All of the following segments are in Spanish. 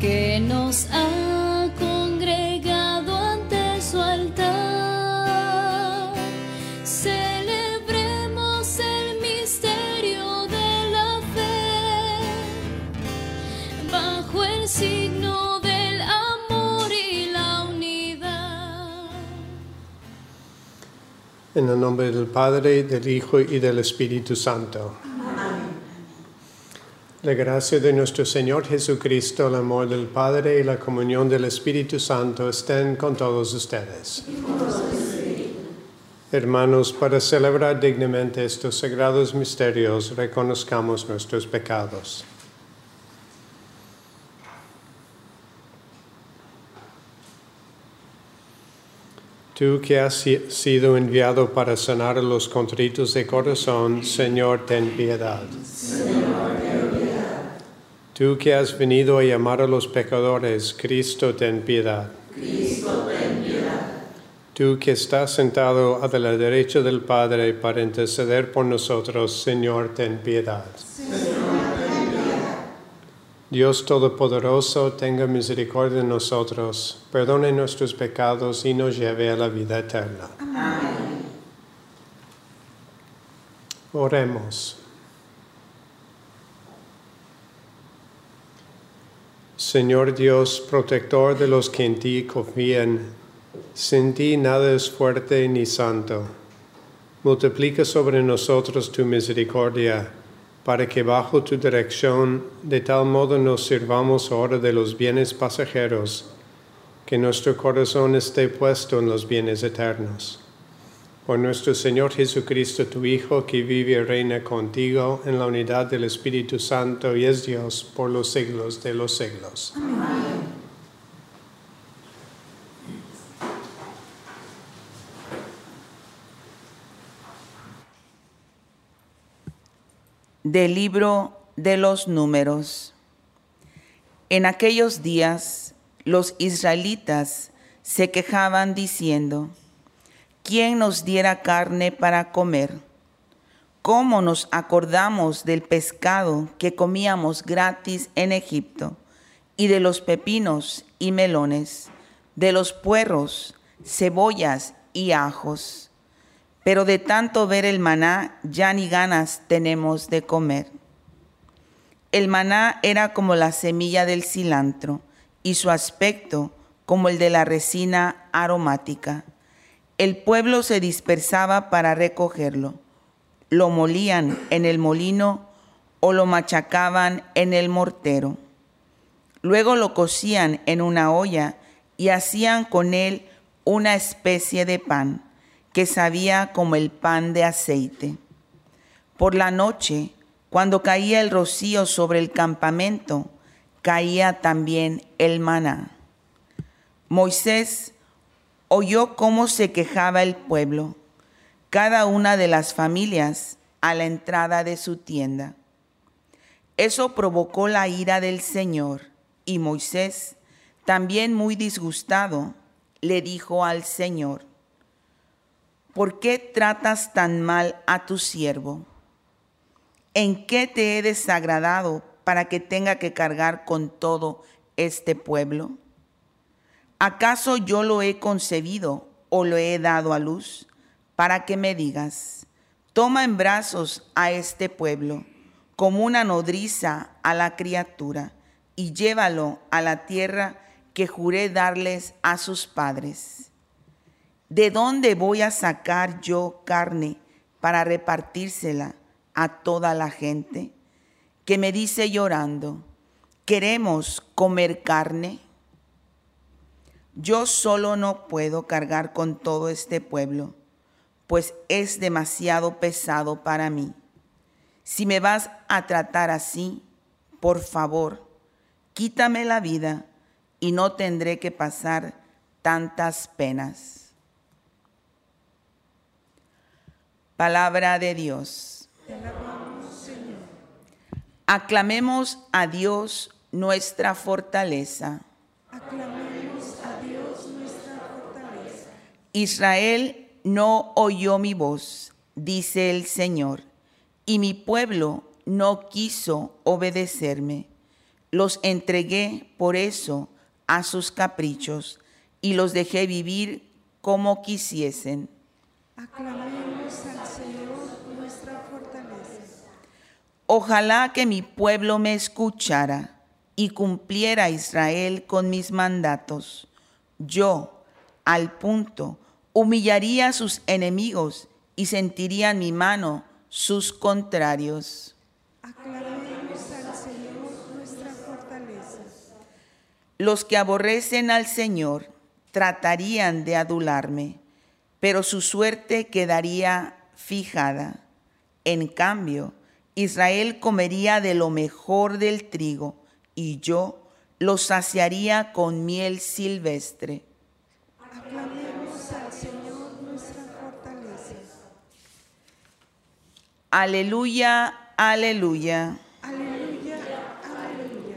que nos ha congregado ante su altar, celebremos el misterio de la fe bajo el signo del amor y la unidad. En el nombre del Padre, del Hijo y del Espíritu Santo. La gracia de nuestro Señor Jesucristo, el amor del Padre y la comunión del Espíritu Santo estén con todos ustedes. Hermanos, para celebrar dignamente estos sagrados misterios, reconozcamos nuestros pecados. Tú que has si- sido enviado para sanar los contritos de corazón, Señor, ten piedad. Tú que has venido a llamar a los pecadores, Cristo, ten piedad. Tú que estás sentado a la derecha del Padre para interceder por nosotros, Señor, ten piedad. Dios Todopoderoso, tenga misericordia de nosotros, perdone nuestros pecados y nos lleve a la vida eterna. Oremos. Señor Dios, protector de los que en ti confían, sin ti nada es fuerte ni santo. Multiplica sobre nosotros tu misericordia, para que bajo tu dirección de tal modo nos sirvamos ahora de los bienes pasajeros, que nuestro corazón esté puesto en los bienes eternos. Por nuestro Señor Jesucristo, tu Hijo, que vive y reina contigo en la unidad del Espíritu Santo y es Dios por los siglos de los siglos. Del libro de los números. En aquellos días los israelitas se quejaban diciendo, ¿quién nos diera carne para comer? ¿Cómo nos acordamos del pescado que comíamos gratis en Egipto, y de los pepinos y melones, de los puerros, cebollas y ajos? Pero de tanto ver el maná ya ni ganas tenemos de comer. El maná era como la semilla del cilantro y su aspecto como el de la resina aromática. El pueblo se dispersaba para recogerlo. Lo molían en el molino o lo machacaban en el mortero. Luego lo cocían en una olla y hacían con él una especie de pan que sabía como el pan de aceite. Por la noche, cuando caía el rocío sobre el campamento, caía también el maná. Moisés oyó cómo se quejaba el pueblo, cada una de las familias a la entrada de su tienda. Eso provocó la ira del Señor, y Moisés, también muy disgustado, le dijo al Señor, ¿por qué tratas tan mal a tu siervo? ¿En qué te he desagradado para que tenga que cargar con todo este pueblo? ¿Acaso yo lo he concebido o lo he dado a luz para que me digas, toma en brazos a este pueblo como una nodriza a la criatura y llévalo a la tierra que juré darles a sus padres. ¿De dónde voy a sacar yo carne para repartírsela a toda la gente? Que me dice llorando, ¿queremos comer carne? Yo solo no puedo cargar con todo este pueblo, pues es demasiado pesado para mí. Si me vas a tratar así, por favor, quítame la vida y no tendré que pasar tantas penas. Palabra de Dios. Aclamemos a Dios nuestra fortaleza. Aclamemos a Dios nuestra fortaleza. Israel no oyó mi voz, dice el Señor, y mi pueblo no quiso obedecerme. Los entregué por eso a sus caprichos y los dejé vivir como quisiesen. Aclamemos al Señor nuestra fortaleza. Ojalá que mi pueblo me escuchara y cumpliera Israel con mis mandatos. Yo, al punto, humillaría a sus enemigos y sentiría en mi mano sus contrarios. Aclamemos al Señor nuestra fortaleza. Los que aborrecen al Señor tratarían de adularme, pero su suerte quedaría fijada. En cambio, Israel comería de lo mejor del trigo y yo lo saciaría con miel silvestre. Aleluya, aleluya. Aleluya, aleluya.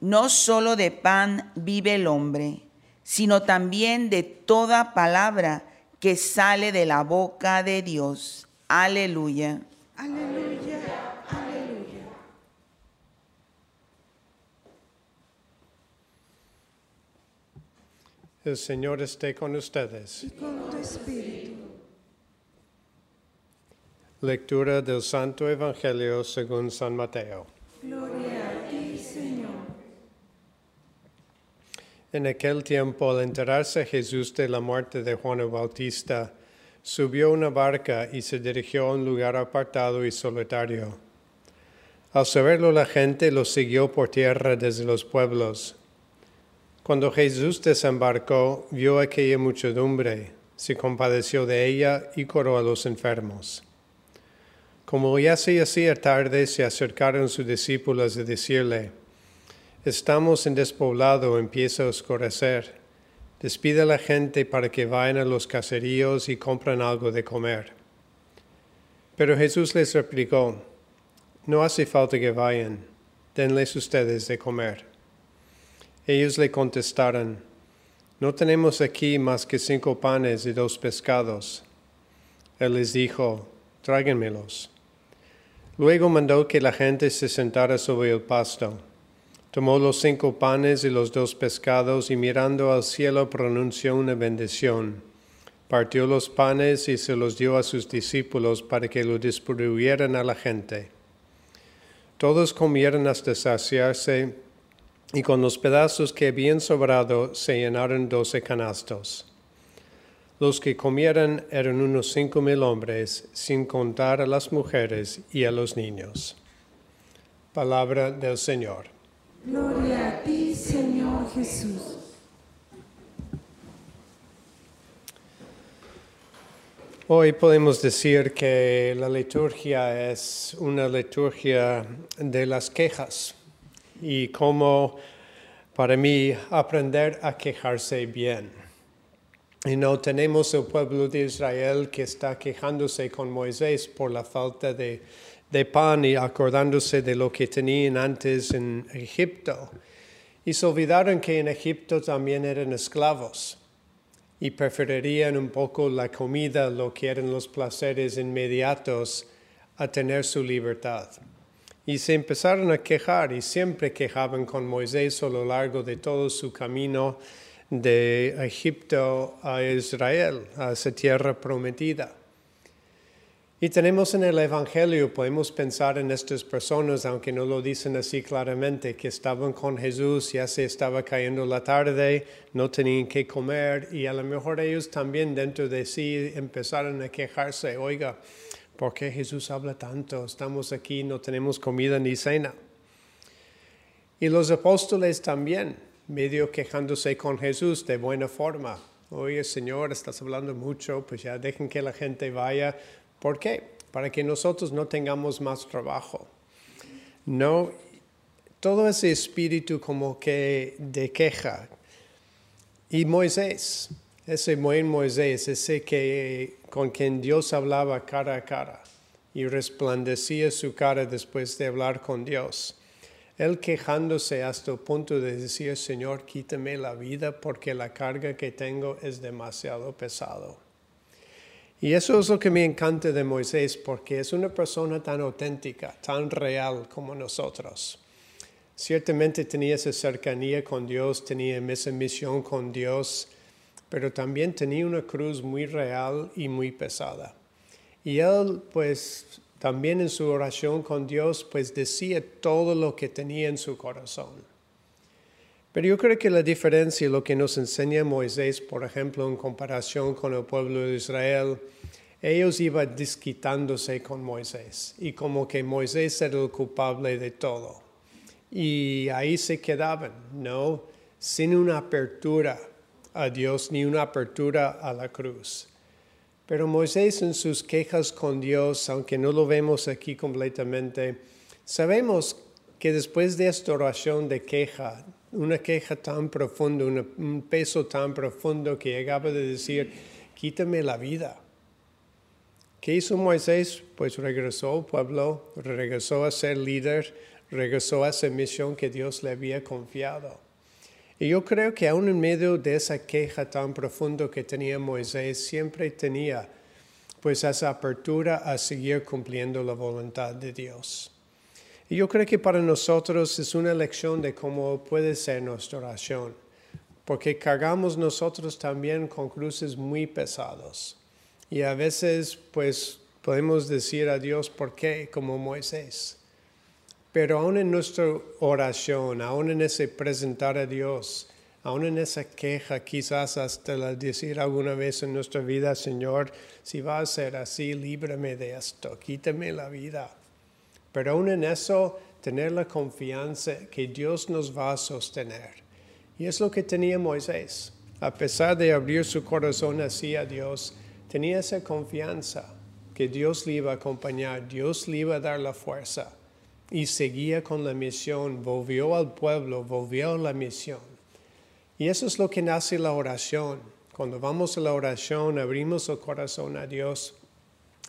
No solo de pan vive el hombre, sino también de toda palabra que sale de la boca de Dios. Aleluya. Aleluya, aleluya. El Señor esté con ustedes. Y con tu espíritu. Lectura del Santo Evangelio según San Mateo. Gloria a ti, Señor. En aquel tiempo, al enterarse Jesús de la muerte de Juan el Bautista, subió una barca y se dirigió a un lugar apartado y solitario. Al saberlo la gente lo siguió por tierra desde los pueblos. Cuando Jesús desembarcó, vio aquella muchedumbre, se compadeció de ella y curó a los enfermos. Como ya se hacía tarde, se acercaron sus discípulos a decirle, Estamos en despoblado, empieza a oscurecer. Despide a la gente para que vayan a los caseríos y compren algo de comer. Pero Jesús les replicó, No hace falta que vayan, denles ustedes de comer. Ellos le contestaron, No tenemos aquí más que cinco panes y dos pescados. Él les dijo, Tráiganmelos. Luego mandó que la gente se sentara sobre el pasto. Tomó los cinco panes y los dos pescados y mirando al cielo pronunció una bendición. Partió los panes y se los dio a sus discípulos para que lo distribuyeran a la gente. Todos comieron hasta saciarse y con los pedazos que habían sobrado se llenaron doce canastos. Los que comieran eran unos cinco mil hombres, sin contar a las mujeres y a los niños. Palabra del Señor. Gloria a ti, Señor Jesús. Hoy podemos decir que la liturgia es una liturgia de las quejas y cómo para mí aprender a quejarse bien. Y no tenemos el pueblo de Israel que está quejándose con Moisés por la falta de, de pan y acordándose de lo que tenían antes en Egipto. Y se olvidaron que en Egipto también eran esclavos y preferirían un poco la comida, lo que eran los placeres inmediatos, a tener su libertad. Y se empezaron a quejar y siempre quejaban con Moisés a lo largo de todo su camino de Egipto a Israel, a esa tierra prometida. Y tenemos en el Evangelio, podemos pensar en estas personas, aunque no lo dicen así claramente, que estaban con Jesús, ya se estaba cayendo la tarde, no tenían que comer y a lo mejor ellos también dentro de sí empezaron a quejarse, oiga, ¿por qué Jesús habla tanto? Estamos aquí, no tenemos comida ni cena. Y los apóstoles también, medio quejándose con Jesús de buena forma. Oye, Señor, estás hablando mucho, pues ya dejen que la gente vaya. ¿Por qué? Para que nosotros no tengamos más trabajo. No, todo ese espíritu como que de queja. Y Moisés, ese buen Moisés, ese que con quien Dios hablaba cara a cara y resplandecía su cara después de hablar con Dios. Él quejándose hasta el punto de decir, Señor, quítame la vida porque la carga que tengo es demasiado pesado. Y eso es lo que me encanta de Moisés, porque es una persona tan auténtica, tan real como nosotros. Ciertamente tenía esa cercanía con Dios, tenía esa misión con Dios, pero también tenía una cruz muy real y muy pesada. Y él, pues, también en su oración con Dios, pues decía todo lo que tenía en su corazón. Pero yo creo que la diferencia, lo que nos enseña Moisés, por ejemplo, en comparación con el pueblo de Israel, ellos iban disquitándose con Moisés y como que Moisés era el culpable de todo. Y ahí se quedaban, ¿no? Sin una apertura a Dios ni una apertura a la cruz. Pero Moisés en sus quejas con Dios, aunque no lo vemos aquí completamente, sabemos que después de esta oración de queja, una queja tan profunda, un peso tan profundo que llegaba de decir, quítame la vida. ¿Qué hizo Moisés? Pues regresó al pueblo, regresó a ser líder, regresó a esa misión que Dios le había confiado. Y yo creo que aún en medio de esa queja tan profunda que tenía Moisés, siempre tenía pues esa apertura a seguir cumpliendo la voluntad de Dios. Y yo creo que para nosotros es una lección de cómo puede ser nuestra oración, porque cargamos nosotros también con cruces muy pesados. Y a veces pues podemos decir a Dios, ¿por qué? Como Moisés. Pero aún en nuestra oración, aún en ese presentar a Dios, aún en esa queja, quizás hasta la decir alguna vez en nuestra vida, Señor, si va a ser así, líbrame de esto, quítame la vida. Pero aún en eso, tener la confianza que Dios nos va a sostener. Y es lo que tenía Moisés. A pesar de abrir su corazón así a Dios, tenía esa confianza que Dios le iba a acompañar, Dios le iba a dar la fuerza. Y seguía con la misión, volvió al pueblo, volvió a la misión. Y eso es lo que nace la oración. Cuando vamos a la oración, abrimos el corazón a Dios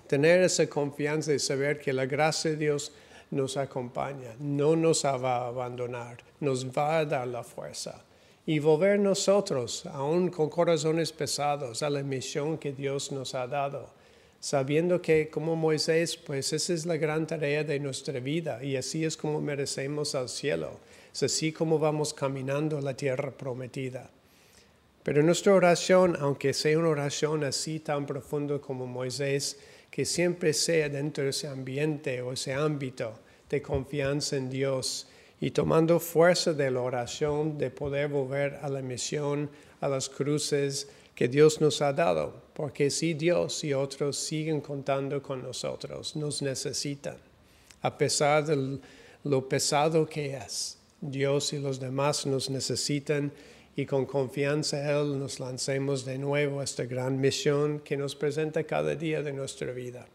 tener esa confianza y saber que la gracia de Dios nos acompaña, no nos va a abandonar, nos va a dar la fuerza. Y volver nosotros, aún con corazones pesados, a la misión que Dios nos ha dado, sabiendo que como Moisés, pues esa es la gran tarea de nuestra vida y así es como merecemos al cielo, es así como vamos caminando la tierra prometida. Pero nuestra oración, aunque sea una oración así tan profunda como Moisés, que siempre sea dentro de ese ambiente o ese ámbito de confianza en Dios y tomando fuerza de la oración de poder volver a la misión, a las cruces que Dios nos ha dado, porque si Dios y otros siguen contando con nosotros, nos necesitan, a pesar de lo pesado que es. Dios y los demás nos necesitan y con confianza Él nos lancemos de nuevo a esta gran misión que nos presenta cada día de nuestra vida,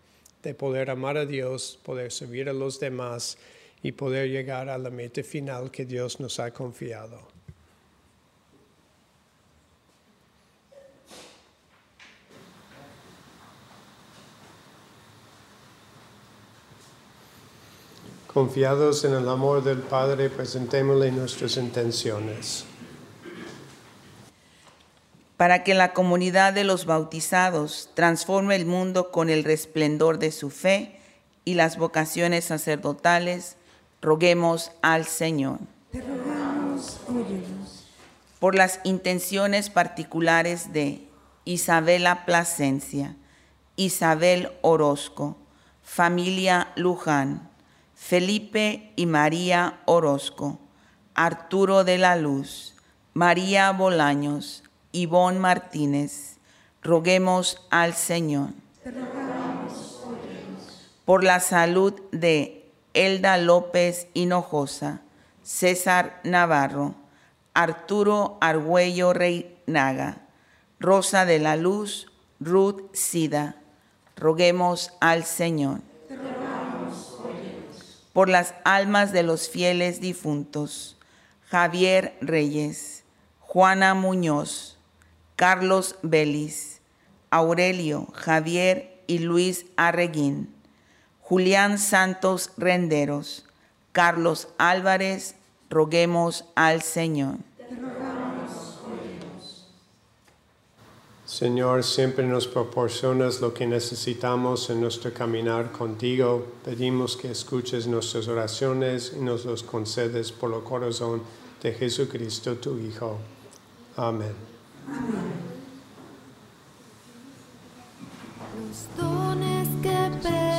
de poder amar a Dios, poder servir a los demás y poder llegar a la meta final que Dios nos ha confiado. Confiados en el amor del Padre, presentémosle nuestras intenciones para que la comunidad de los bautizados transforme el mundo con el resplendor de su fe y las vocaciones sacerdotales, roguemos al Señor. Te rogamos, óyenos. Por las intenciones particulares de Isabela Plasencia, Isabel Orozco, familia Luján, Felipe y María Orozco, Arturo de la Luz, María Bolaños, Ivonne Martínez, roguemos al Señor. Por la salud de Elda López Hinojosa, César Navarro, Arturo Argüello Reinaga, Rosa de la Luz, Ruth Sida, roguemos al Señor. Por las almas de los fieles difuntos, Javier Reyes, Juana Muñoz, Carlos Belis, Aurelio, Javier y Luis Arreguín, Julián Santos Renderos, Carlos Álvarez, roguemos al Señor. Señor, siempre nos proporcionas lo que necesitamos en nuestro caminar contigo. Pedimos que escuches nuestras oraciones y nos los concedes por el corazón de Jesucristo, tu Hijo. Amén. Los dones que presentamos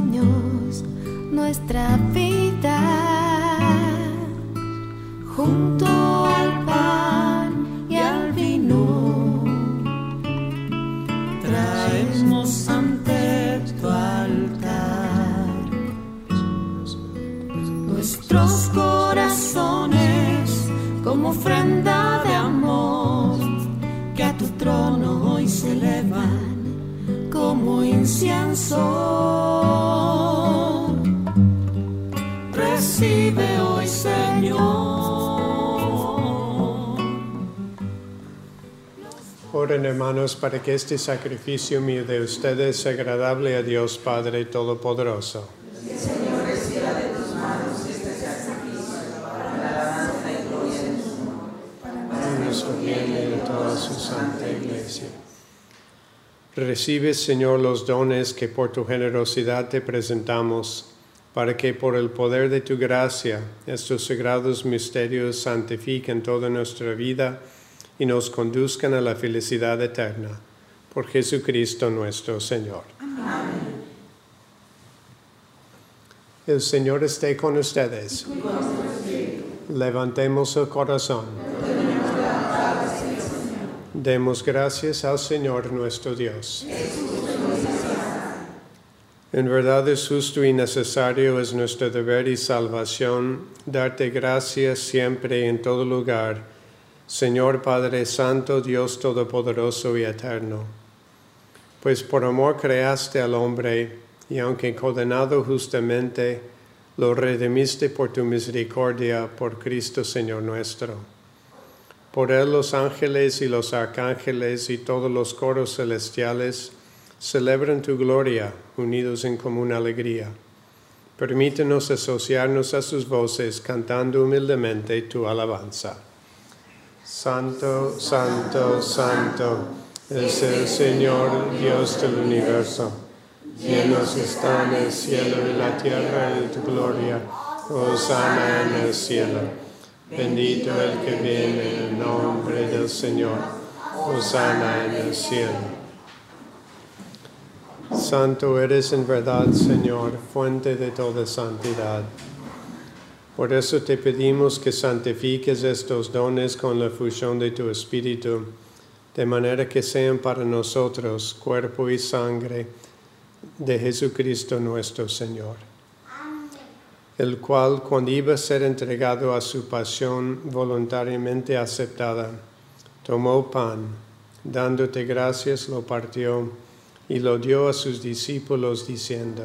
sueños, nuestra hermanos para que este sacrificio mío de ustedes sea agradable a Dios Padre Todopoderoso. Para nuestro bien y de toda su santa iglesia. Recibe, Señor, los dones que por tu generosidad te presentamos, para que por el poder de tu gracia estos sagrados misterios santifiquen toda nuestra vida y nos conduzcan a la felicidad eterna. Por Jesucristo nuestro Señor. El Señor esté con ustedes. Levantemos el corazón. Demos gracias al Señor nuestro Dios. En verdad es justo y necesario, es nuestro deber y salvación, darte gracias siempre y en todo lugar, Señor Padre Santo, Dios Todopoderoso y Eterno. Pues por amor creaste al hombre, y aunque condenado justamente, lo redimiste por tu misericordia, por Cristo Señor nuestro. Por él los ángeles y los arcángeles y todos los coros celestiales celebran tu gloria, unidos en común alegría. Permítenos asociarnos a sus voces cantando humildemente tu alabanza. Santo, santo, santo es el Señor Dios del universo. Llenos están el cielo y la tierra de tu gloria. Hosanna en el cielo. Bendito el que viene en el nombre del Señor. Hosanna en el cielo. Santo eres en verdad, Señor, fuente de toda santidad. Por eso te pedimos que santifiques estos dones con la fusión de tu Espíritu, de manera que sean para nosotros cuerpo y sangre de Jesucristo nuestro Señor, el cual cuando iba a ser entregado a su pasión voluntariamente aceptada, tomó pan, dándote gracias, lo partió y lo dio a sus discípulos diciendo,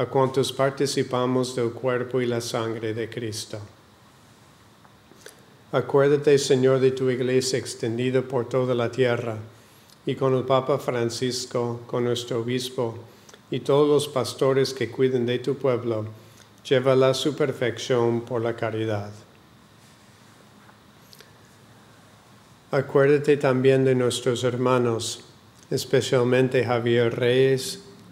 a cuantos participamos del cuerpo y la sangre de Cristo. Acuérdate, Señor, de tu iglesia extendida por toda la tierra, y con el Papa Francisco, con nuestro obispo, y todos los pastores que cuiden de tu pueblo, llévala a su perfección por la caridad. Acuérdate también de nuestros hermanos, especialmente Javier Reyes,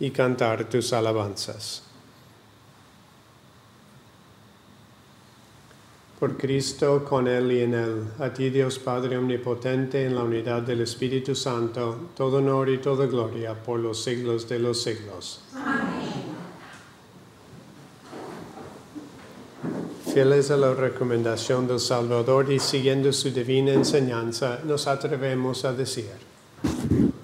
y cantar tus alabanzas. Por Cristo, con Él y en Él, a ti Dios Padre Omnipotente, en la unidad del Espíritu Santo, todo honor y toda gloria por los siglos de los siglos. Amén. Fieles a la recomendación del Salvador y siguiendo su divina enseñanza, nos atrevemos a decir,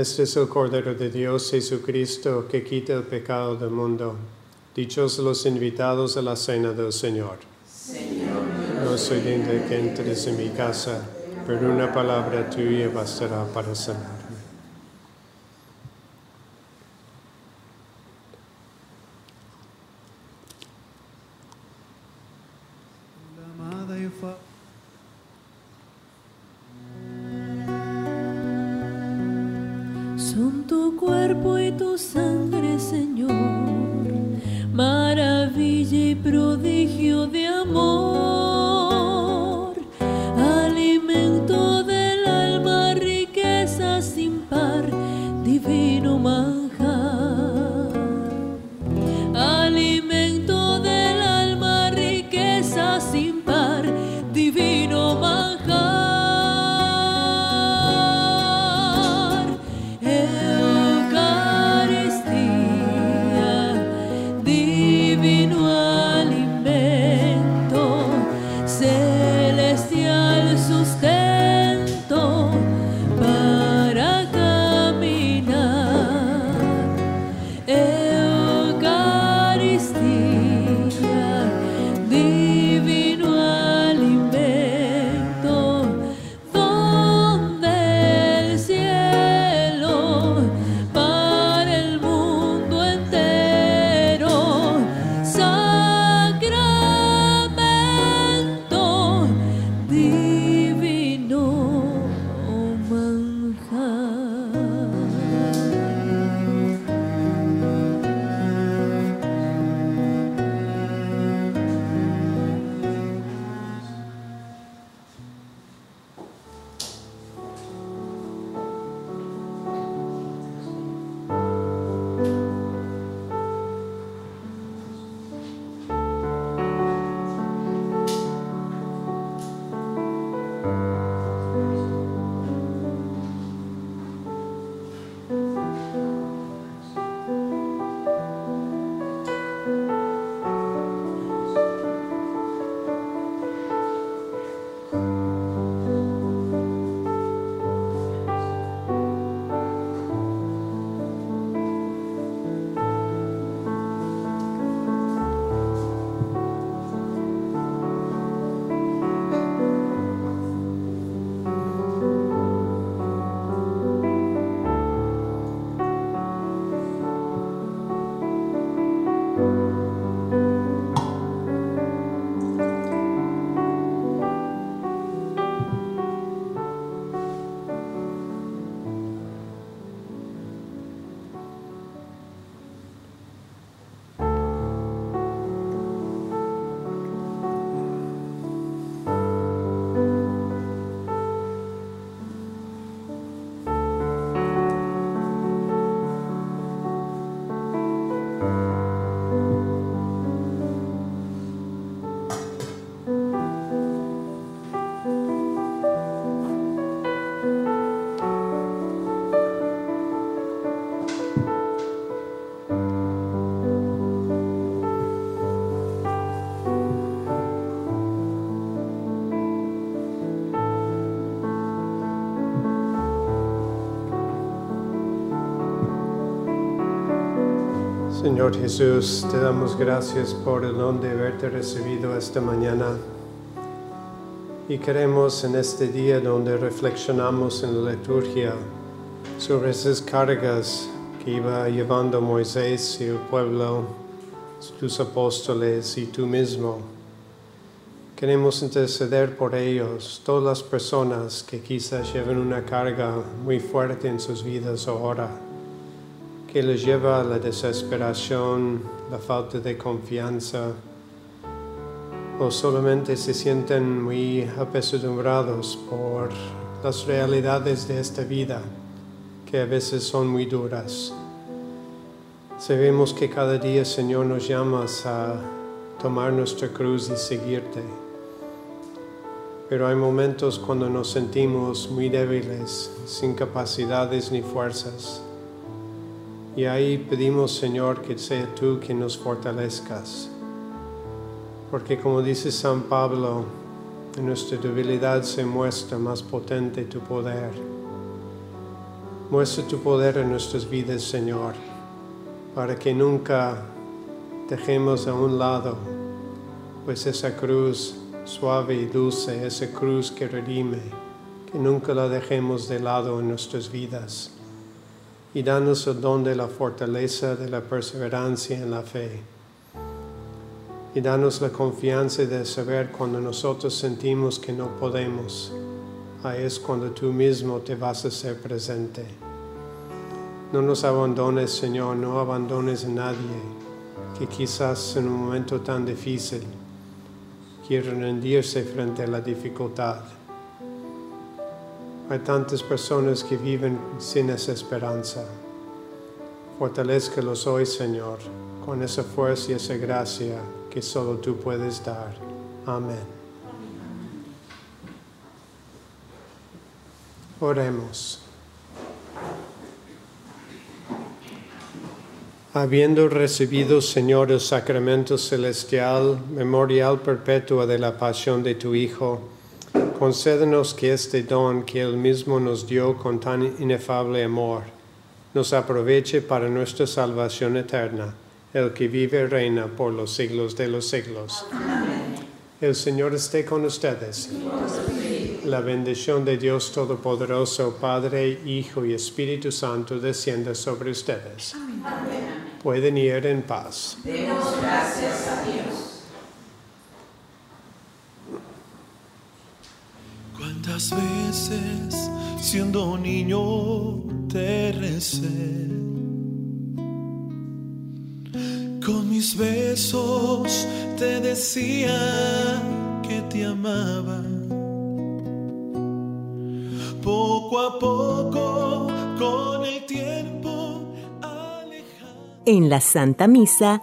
Este es el Cordero de Dios Jesucristo que quita el pecado del mundo. Dichos los invitados a la cena del Señor. Señor no soy digno que entres en mi casa, pero una palabra tuya bastará para sanarme. numa Señor Jesús, te damos gracias por el don de haberte recibido esta mañana. Y queremos en este día donde reflexionamos en la liturgia sobre esas cargas que iba llevando Moisés y el pueblo, tus apóstoles y tú mismo. Queremos interceder por ellos, todas las personas que quizás lleven una carga muy fuerte en sus vidas ahora que les lleva a la desesperación, la falta de confianza, o solamente se sienten muy apesadumbrados por las realidades de esta vida, que a veces son muy duras. Sabemos que cada día, Señor, nos llamas a tomar nuestra cruz y seguirte. Pero hay momentos cuando nos sentimos muy débiles, sin capacidades ni fuerzas. Y ahí pedimos, Señor, que sea tú quien nos fortalezcas. Porque como dice San Pablo, en nuestra debilidad se muestra más potente tu poder. Muestra tu poder en nuestras vidas, Señor, para que nunca dejemos a un lado, pues esa cruz suave y dulce, esa cruz que redime, que nunca la dejemos de lado en nuestras vidas y danos el don de la fortaleza, de la perseverancia en la fe. Y danos la confianza de saber cuando nosotros sentimos que no podemos, ahí es cuando tú mismo te vas a ser presente. No nos abandones, Señor, no abandones a nadie que quizás en un momento tan difícil quiere rendirse frente a la dificultad. Hay tantas personas que viven sin esa esperanza. Fortalezcalos hoy, Señor, con esa fuerza y esa gracia que solo tú puedes dar. Amén. Oremos. Habiendo recibido, Señor, el sacramento celestial, memorial perpetua de la pasión de tu Hijo, concédenos que este don que Él mismo nos dio con tan inefable amor, nos aproveche para nuestra salvación eterna, el que vive y reina por los siglos de los siglos. El Señor esté con ustedes. La bendición de Dios Todopoderoso, Padre, Hijo y Espíritu Santo, descienda sobre ustedes. Pueden ir en paz. Demos gracias a Dios. ¿Cuántas veces siendo niño te recé? Con mis besos te decía que te amaba. Poco a poco, con el tiempo, alejaba. En la Santa Misa